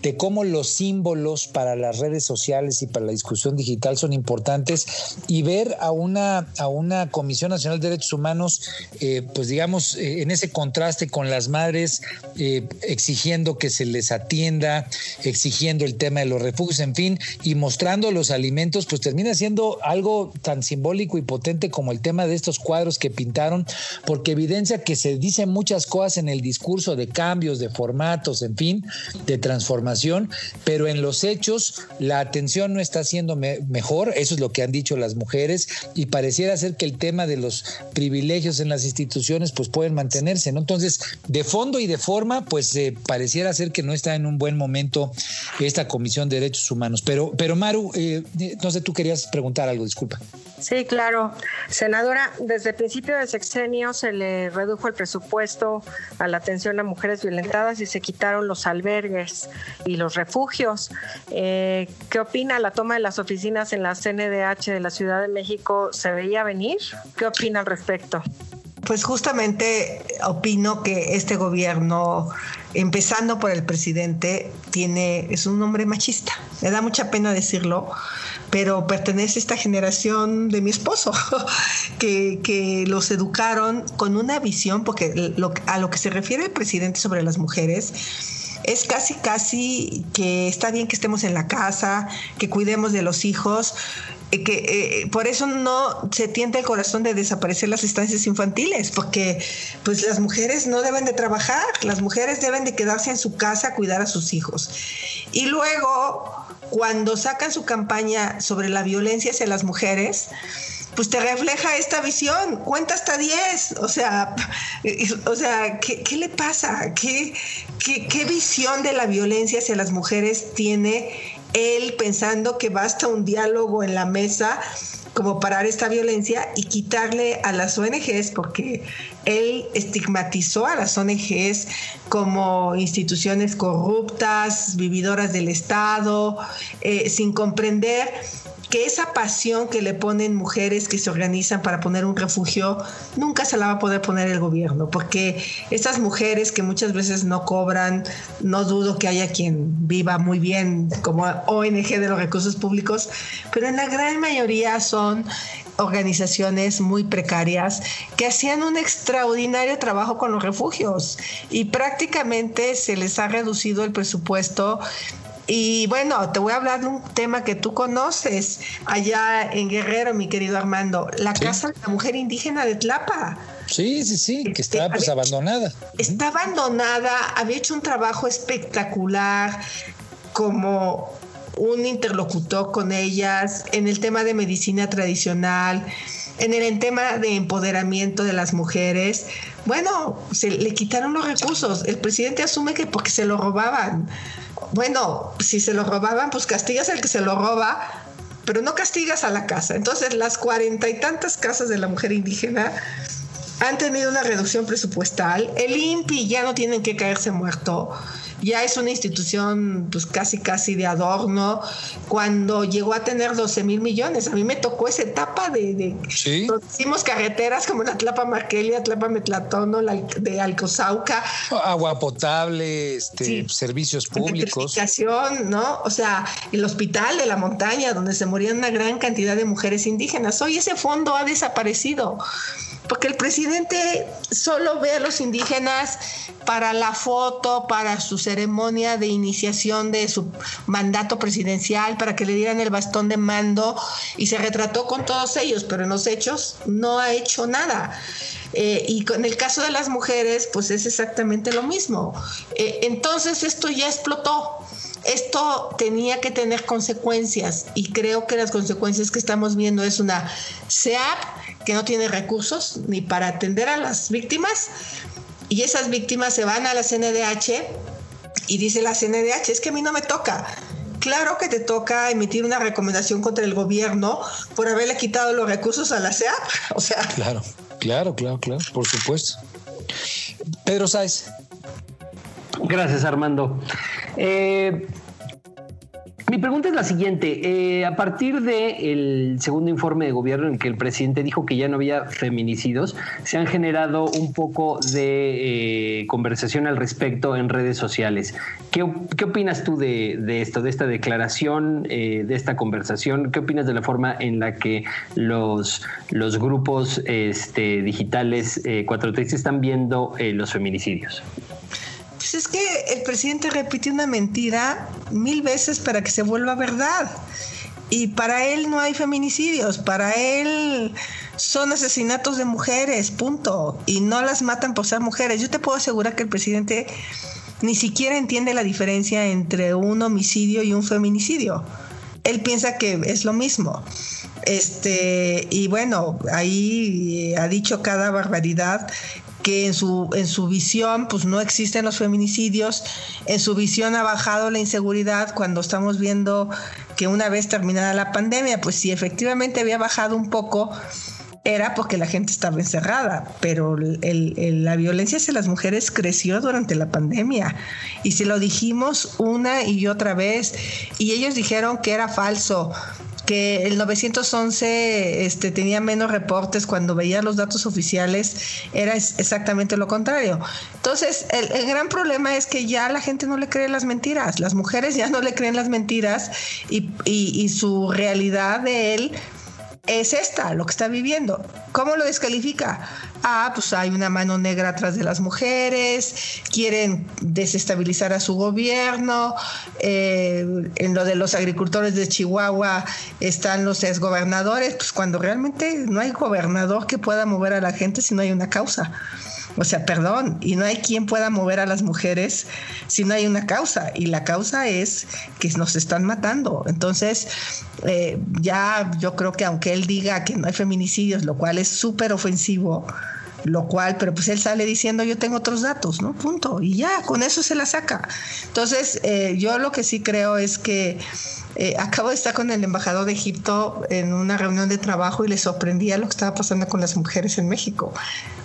de cómo los símbolos para las redes sociales y para la discusión digital son importantes y ver a una a una Comisión Nacional de Derechos Humanos, eh, pues digamos, eh, en ese contraste con las madres, eh, exigiendo que se les atienda, exigiendo el tema de los refugios, en fin, y mostrando los alimentos, pues termina siendo algo tan simbólico y potente como el tema de estos cuadros que pintaron, porque evidencia que se dicen muchas cosas en el discurso de cambios, de formatos, en fin, de transformación, pero en los hechos la atención no está siendo mejor, eso es lo que han dicho las mujeres, y pareciera ser que el tema de los privilegios en las instituciones pues pueden mantenerse, ¿no? Entonces, de fondo y de forma, pues eh, pareciera ser que no está en un buen momento esta Comisión de Derechos Humanos. Pero, pero Maru, eh, no sé, tú querías preguntar algo, disculpa. Sí, claro. Senadora, desde el principio del sexenio se le redujo el presupuesto a la atención a mujeres violentadas y se quitaron los albergues y los refugios. Eh, ¿Qué opina la toma de las oficinas en la CNDH de la Ciudad de México? ¿Se veía venir? ¿Qué opina al respecto? Pues justamente opino que este gobierno, empezando por el presidente, tiene, es un hombre machista. Me da mucha pena decirlo, pero pertenece a esta generación de mi esposo, que, los educaron con una visión, porque a lo que se refiere el presidente sobre las mujeres, es casi, casi que está bien que estemos en la casa, que cuidemos de los hijos, que eh, por eso no se tiende el corazón de desaparecer las estancias infantiles, porque pues las mujeres no deben de trabajar, las mujeres deben de quedarse en su casa a cuidar a sus hijos. Y luego, cuando sacan su campaña sobre la violencia hacia las mujeres, pues te refleja esta visión, cuenta hasta 10, o sea, o sea, ¿qué, le pasa? ¿Qué, ¿Qué, qué, visión de la violencia hacia las mujeres tiene él pensando que basta un diálogo en la mesa como parar esta violencia y quitarle a las ONGs, porque él estigmatizó a las ONGs como instituciones corruptas, vividoras del Estado, eh, sin comprender que esa pasión que le ponen mujeres que se organizan para poner un refugio, nunca se la va a poder poner el gobierno, porque estas mujeres que muchas veces no cobran, no dudo que haya quien viva muy bien como ONG de los recursos públicos, pero en la gran mayoría son organizaciones muy precarias que hacían un extraordinario trabajo con los refugios y prácticamente se les ha reducido el presupuesto y bueno, te voy a hablar de un tema que tú conoces allá en Guerrero, mi querido Armando, la Casa de la Mujer Indígena de Tlapa. Sí, sí, sí, que está pues abandonada. Está abandonada, había hecho un trabajo espectacular como un interlocutor con ellas en el tema de medicina tradicional, en el tema de empoderamiento de las mujeres. Bueno, se le quitaron los recursos. El presidente asume que porque se lo robaban bueno, si se lo robaban, pues castigas al que se lo roba, pero no castigas a la casa. Entonces, las cuarenta y tantas casas de la mujer indígena han tenido una reducción presupuestal. El INPI ya no tienen que caerse muerto ya es una institución pues casi casi de adorno, cuando llegó a tener 12 mil millones. A mí me tocó esa etapa de, de hicimos carreteras como la Tlapa Marquelia, Tlapa Metlatono, la de Alcozauca. Agua potable, este, servicios públicos. ¿no? O sea, el hospital de la montaña donde se morían una gran cantidad de mujeres indígenas. Hoy ese fondo ha desaparecido porque el presidente solo ve a los indígenas para la foto, para su ceremonia de iniciación de su mandato presidencial, para que le dieran el bastón de mando y se retrató con todos ellos, pero en los hechos no ha hecho nada. Eh, y con el caso de las mujeres, pues es exactamente lo mismo. Eh, entonces esto ya explotó. Esto tenía que tener consecuencias y creo que las consecuencias que estamos viendo es una SEAP que no tiene recursos ni para atender a las víctimas y esas víctimas se van a la CNDH y dice la CNDH, es que a mí no me toca. Claro que te toca emitir una recomendación contra el gobierno por haberle quitado los recursos a la CEAP. O sea. Claro, claro, claro, claro, por supuesto. Pedro Sáez. Gracias, Armando. Eh, mi pregunta es la siguiente. Eh, a partir del segundo informe de gobierno en que el presidente dijo que ya no había feminicidios, se han generado un poco de eh, conversación al respecto en redes sociales. ¿Qué, opinas tú de, esto, de esta declaración, de esta conversación? ¿Qué opinas de la forma en la que los, los grupos este, digitales cuatro t están viendo los feminicidios? Pues es que el presidente repite una mentira mil veces para que se vuelva verdad. Y para él no hay feminicidios, para él son asesinatos de mujeres, punto. Y no las matan por ser mujeres. Yo te puedo asegurar que el presidente ni siquiera entiende la diferencia entre un homicidio y un feminicidio. Él piensa que es lo mismo. Este, y bueno, ahí ha dicho cada barbaridad que en su, en su visión pues no existen los feminicidios, en su visión ha bajado la inseguridad cuando estamos viendo que una vez terminada la pandemia, pues si efectivamente había bajado un poco, era porque la gente estaba encerrada, pero la violencia hacia las mujeres creció durante la pandemia. Y se lo dijimos una y otra vez y ellos dijeron que era falso, el 911 este, tenía menos reportes cuando veía los datos oficiales, era exactamente lo contrario. Entonces, el, gran problema es que ya la gente no le cree las mentiras, las mujeres ya no le creen las mentiras y su realidad de él es esta, lo que está viviendo. ¿Cómo lo descalifica? Ah, pues hay una mano negra atrás de las mujeres, quieren desestabilizar a su gobierno, eh, en lo de los agricultores de Chihuahua están los exgobernadores, pues cuando realmente no hay gobernador que pueda mover a la gente si no hay una causa. O sea, perdón, y no hay quien pueda mover a las mujeres si no hay una causa. Y la causa es que nos están matando. Entonces, eh, ya yo creo que aunque él diga que no hay feminicidios, lo cual es súper ofensivo, lo cual, pero pues él sale diciendo yo tengo otros datos, ¿no? Punto. Y ya, con eso se la saca. Entonces, eh, yo lo que sí creo es que eh, acabo de estar con el embajador de Egipto en una reunión de trabajo y le sorprendía lo que estaba pasando con las mujeres en México.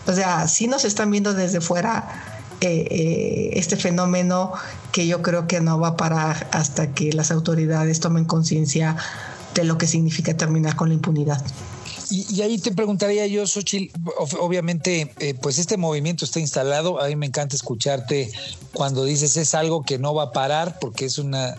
O sea, sí nos están viendo desde fuera eh, este fenómeno que yo creo que no va a parar hasta que las autoridades tomen conciencia de lo que significa terminar con la impunidad. Y, ahí te preguntaría yo, Xochitl, obviamente, eh, pues este movimiento está instalado. A mí me encanta escucharte cuando dices es algo que no va a parar, porque es una,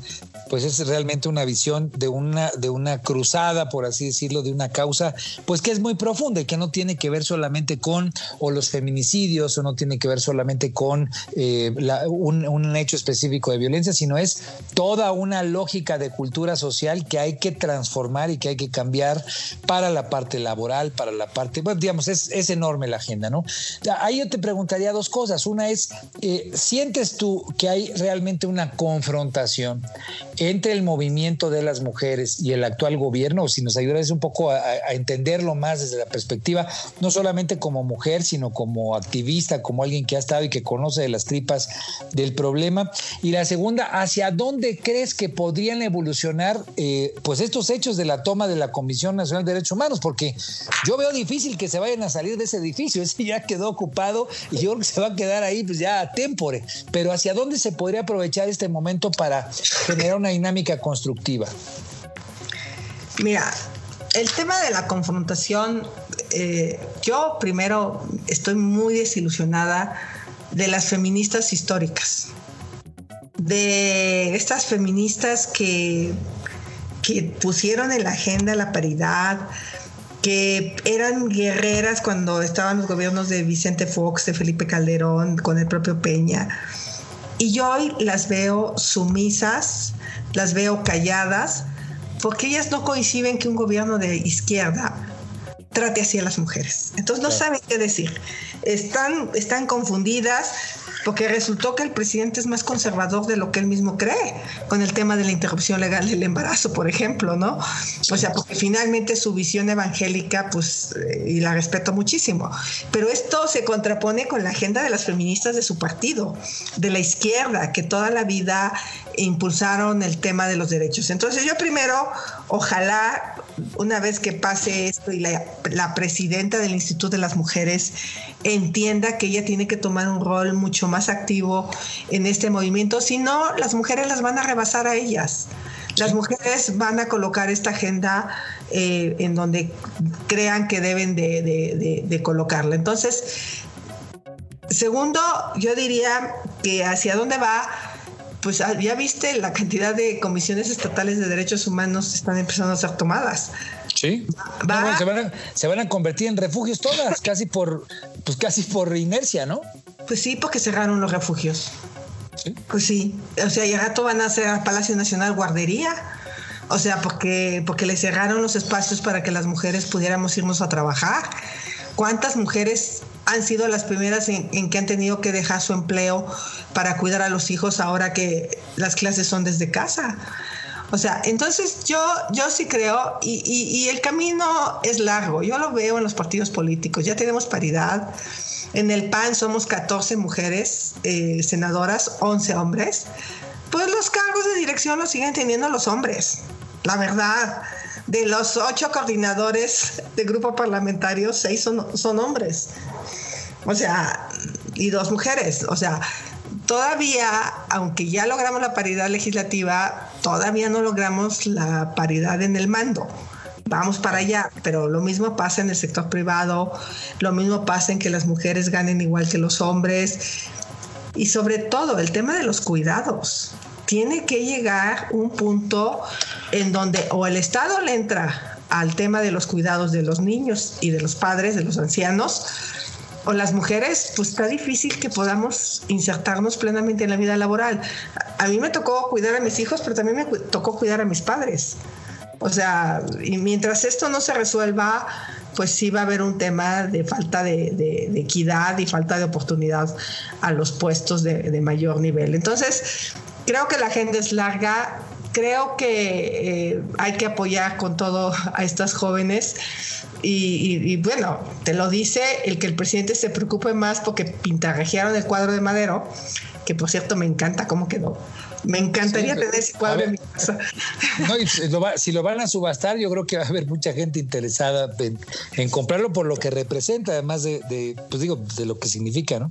pues es realmente una visión de una, de una cruzada, por así decirlo, de una causa, pues que es muy profunda y que no tiene que ver solamente con los feminicidios o no tiene que ver solamente con eh, un, un hecho específico de violencia, sino es toda una lógica de cultura social que hay que transformar y que hay que cambiar para la parte laboral, para la parte, bueno, digamos, es, es enorme la agenda, ¿no? Ahí yo te preguntaría dos cosas. Una es, eh, ¿sientes tú que hay realmente una confrontación entre el movimiento de las mujeres y el actual gobierno? si nos ayudas un poco a, entenderlo más desde la perspectiva, no solamente como mujer, sino como activista, como alguien que ha estado y que conoce de las tripas del problema. Y la segunda, ¿hacia dónde crees que podrían evolucionar eh, pues estos hechos de la toma de la Comisión Nacional de Derechos Humanos? Porque yo veo difícil que se vayan a salir de ese edificio, ese ya quedó ocupado y yo creo que se va a quedar ahí pues ya a tempore, pero ¿hacia dónde se podría aprovechar este momento para generar una dinámica constructiva? Mira, el tema de la confrontación, eh, yo primero estoy muy desilusionada de las feministas históricas, de estas feministas que, que pusieron en la agenda la paridad, que eran guerreras cuando estaban los gobiernos de Vicente Fox, de Felipe Calderón, con el propio Peña. Y yo hoy las veo sumisas, las veo calladas, porque ellas no coinciden que un gobierno de izquierda trate así a las mujeres. Entonces no saben qué decir. Están, están confundidas, porque resultó que el presidente es más conservador de lo que él mismo cree con el tema de la interrupción legal del embarazo, por ejemplo, ¿no? O sea, porque finalmente su visión evangélica, pues, eh, y la respeto muchísimo, pero esto se contrapone con la agenda de las feministas de su partido, de la izquierda, que toda la vida impulsaron el tema de los derechos. Entonces yo primero, ojalá una vez que pase esto y la, presidenta del Instituto de las Mujeres entienda que ella tiene que tomar un rol mucho más activo en este movimiento, si no, las mujeres las van a rebasar a ellas. Las mujeres van a colocar esta agenda eh, en donde crean que deben de, colocarla. Entonces, segundo, yo diría que hacia dónde va pues ah, ya viste la cantidad de comisiones estatales de derechos humanos están empezando a ser tomadas. Sí. se, van a, se, van a, convertir en refugios todas, casi por, pues casi por inercia, ¿no? Pues sí, porque cerraron los refugios. ¿Sí? Pues sí. O sea, y al rato van a hacer al Palacio Nacional guardería. O sea, porque, porque le cerraron los espacios para que las mujeres pudiéramos irnos a trabajar. ¿Cuántas mujeres han sido las primeras en, en, que han tenido que dejar su empleo para cuidar a los hijos ahora que las clases son desde casa? O sea, entonces yo, yo sí creo, y, y, el camino es largo, yo lo veo en los partidos políticos, ya tenemos paridad, en el PAN somos 14 mujeres eh, senadoras, 11 hombres, pues los cargos de dirección los siguen teniendo los hombres, la verdad. De los ocho coordinadores de grupo parlamentario, seis son, son hombres. O sea, y dos mujeres. O sea, todavía, aunque ya logramos la paridad legislativa, todavía no logramos la paridad en el mando. Vamos para allá, pero lo mismo pasa en el sector privado, lo mismo pasa en que las mujeres ganen igual que los hombres y sobre todo el tema de los cuidados. Tiene que llegar un punto en donde o el Estado le entra al tema de los cuidados de los niños y de los padres, de los ancianos, o las mujeres, pues está difícil que podamos insertarnos plenamente en la vida laboral. A mí me tocó cuidar a mis hijos, pero también me tocó cuidar a mis padres. O sea, y mientras esto no se resuelva, pues sí va a haber un tema de falta de, equidad y falta de oportunidad a los puestos de, mayor nivel. Entonces, creo que la agenda es larga, creo que eh, hay que apoyar con todo a estas jóvenes. Y, bueno, te lo dice el que el presidente se preocupe más porque pintarrajearon el cuadro de Madero, que por cierto me encanta cómo quedó. Me encantaría tener ese cuadro en mi casa. si, lo van a subastar, yo creo que va a haber mucha gente interesada en, comprarlo por lo que representa, además de, pues digo, de lo que significa, ¿no?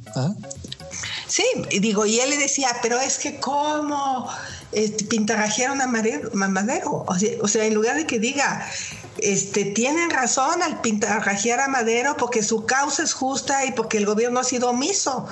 Sí, digo, y él le decía, pero es que cómo este, pintarrajearon a Madero. O sea, en lugar de que diga, este, tienen razón al pintarrajear a Madero porque su causa es justa y porque el gobierno ha sido omiso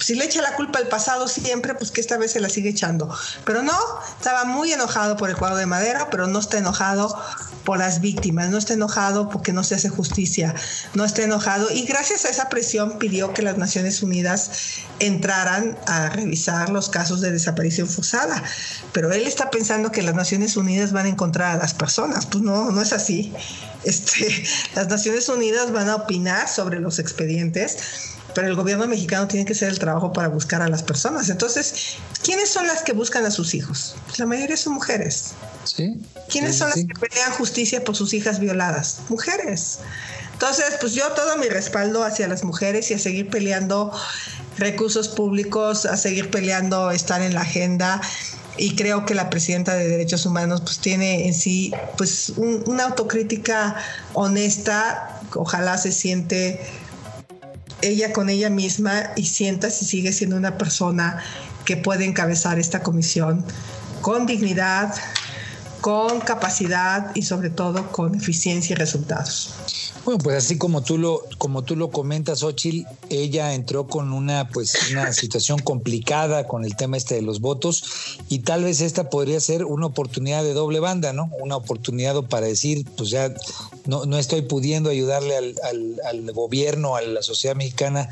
si le echa la culpa al pasado siempre, pues que esta vez se la sigue echando. Pero no, estaba muy enojado por el cuadro de madera, pero no está enojado por las víctimas, no está enojado porque no se hace justicia, no está enojado y gracias a esa presión pidió que las Naciones Unidas entraran a revisar los casos de desaparición forzada. Pero él está pensando que las Naciones Unidas van a encontrar a las personas, pues no, no es así. Este, las Naciones Unidas van a opinar sobre los expedientes pero el gobierno mexicano tiene que hacer el trabajo para buscar a las personas. Entonces, ¿quiénes son las que buscan a sus hijos? La mayoría son mujeres. ¿Sí? ¿Quiénes son las que pelean justicia por sus hijas violadas? Mujeres. Entonces, pues yo todo mi respaldo hacia las mujeres y a seguir peleando recursos públicos, a seguir peleando estar en la agenda y creo que la presidenta de Derechos Humanos pues tiene en sí pues una autocrítica honesta, ojalá se siente ella con ella misma y sienta si sigue siendo una persona que puede encabezar esta comisión con dignidad, con capacidad y sobre todo con eficiencia y resultados. Bueno, pues así como tú lo, como tú lo comentas, Ochil, ella entró con una, pues, una situación complicada con el tema este de los votos, y tal vez esta podría ser una oportunidad de doble banda, ¿no? Una oportunidad para decir, pues ya no, no estoy pudiendo ayudarle al, al, gobierno, a la sociedad mexicana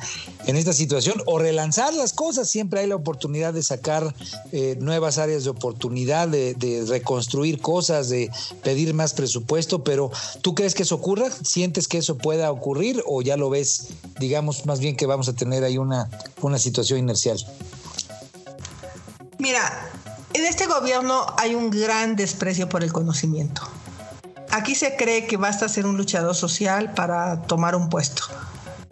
en esta situación, o relanzar las cosas. Siempre hay la oportunidad de sacar eh, nuevas áreas de oportunidad, de, de reconstruir cosas, de pedir más presupuesto, pero ¿tú crees que eso ocurra? ¿Sientes que eso pueda ocurrir o ya lo ves, digamos, más bien que vamos a tener ahí una, una situación inercial? Mira, en este gobierno hay un gran desprecio por el conocimiento. Aquí se cree que basta ser un luchador social para tomar un puesto.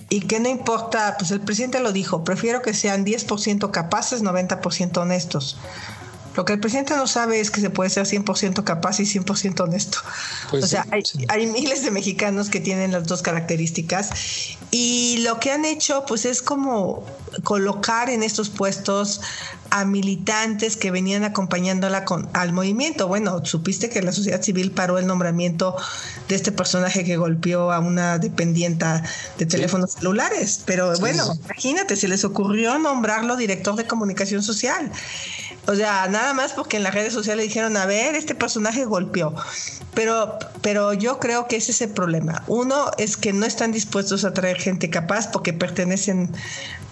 Y que no importa, pues el presidente lo dijo, prefiero que sean 10% capaces, 90% honestos. Lo que el presidente no sabe es que se puede ser 100% capaz y 100% honesto. Pues o sea, hay, miles de mexicanos que tienen las dos características y lo que han hecho pues es como colocar en estos puestos a militantes que venían acompañándola con, al movimiento. Bueno, supiste que la sociedad civil paró el nombramiento de este personaje que golpeó a una dependienta de teléfonos celulares. Pero bueno, imagínate, se les ocurrió nombrarlo director de comunicación social. O sea, nada más porque en las redes sociales dijeron, a ver, este personaje golpeó. Pero, pero yo creo que ese es el problema. Uno es que no están dispuestos a traer gente capaz porque pertenecen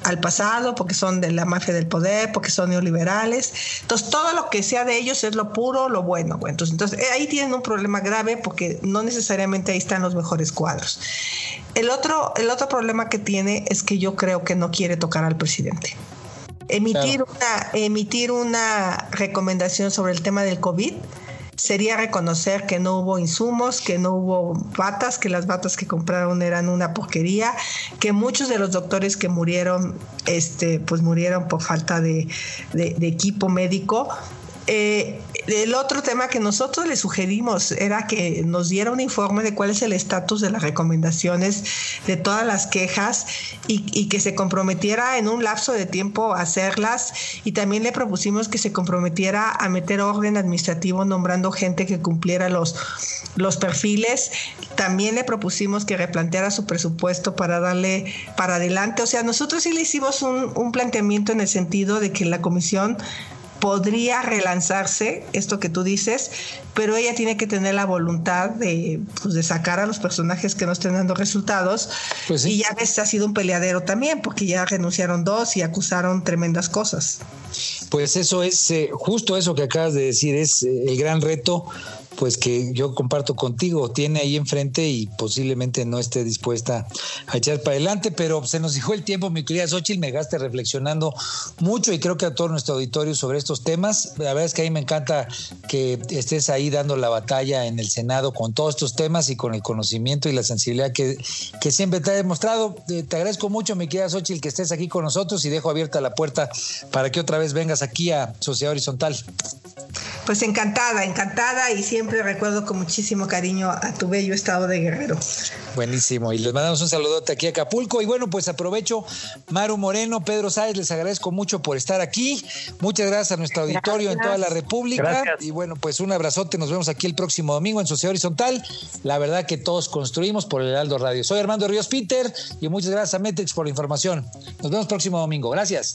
al pasado, porque son de la mafia del poder, porque son neoliberales. Entonces, todo lo que sea de ellos es lo puro, lo bueno. Entonces, entonces eh, ahí tienen un problema grave porque no necesariamente ahí están los mejores cuadros. El otro, el otro problema que tiene es que yo creo que no quiere tocar al presidente. Emitir, una, emitir una recomendación sobre el tema del COVID sería reconocer que no hubo insumos, que no hubo batas, que las batas que compraron eran una porquería, que muchos de los doctores que murieron, este, pues murieron por falta de, de equipo médico. Eh, el otro tema que nosotros le sugerimos era que nos diera un informe de cuál es el estatus de las recomendaciones de todas las quejas y, que se comprometiera en un lapso de tiempo a hacerlas y también le propusimos que se comprometiera a meter orden administrativo nombrando gente que cumpliera los, los perfiles. También le propusimos que replanteara su presupuesto para darle para adelante. O sea, nosotros sí le hicimos un, un planteamiento en el sentido de que la comisión podría relanzarse, esto que tú dices, pero ella tiene que tener la voluntad de, pues, de sacar a los personajes que no estén dando resultados. Pues Y ya ves, ha sido un peleadero también, porque ya renunciaron dos y acusaron tremendas cosas. Pues eso es, eh, justo eso que acabas de decir, es eh, el gran reto pues que yo comparto contigo, tiene ahí enfrente y posiblemente no esté dispuesta a echar para adelante, pero se nos dijo el tiempo, mi querida Xochitl, me gaste reflexionando mucho y creo que a todo nuestro auditorio sobre estos temas. La verdad es que a mí me encanta que estés ahí dando la batalla en el Senado con todos estos temas y con el conocimiento y la sensibilidad que, que siempre te ha demostrado. Eh, te agradezco mucho, mi querida Xochitl, que estés aquí con nosotros y dejo abierta la puerta para que otra vez vengas aquí a Sociedad Horizontal. Pues encantada, encantada y siempre recuerdo con muchísimo cariño a tu bello estado de Guerrero. Buenísimo, y les mandamos un saludote aquí a Acapulco. Y bueno, pues aprovecho, Maru Moreno, Pedro Sáez, les agradezco mucho por estar aquí. Muchas gracias a nuestro auditorio en toda la República. Y bueno, pues un abrazote, nos vemos aquí el próximo domingo en Sociedad Horizontal. La verdad que todos construimos por el Heraldo Radio. Soy Armando Ríos Peter y muchas gracias a Metrix por la información. Nos vemos el próximo domingo. Gracias.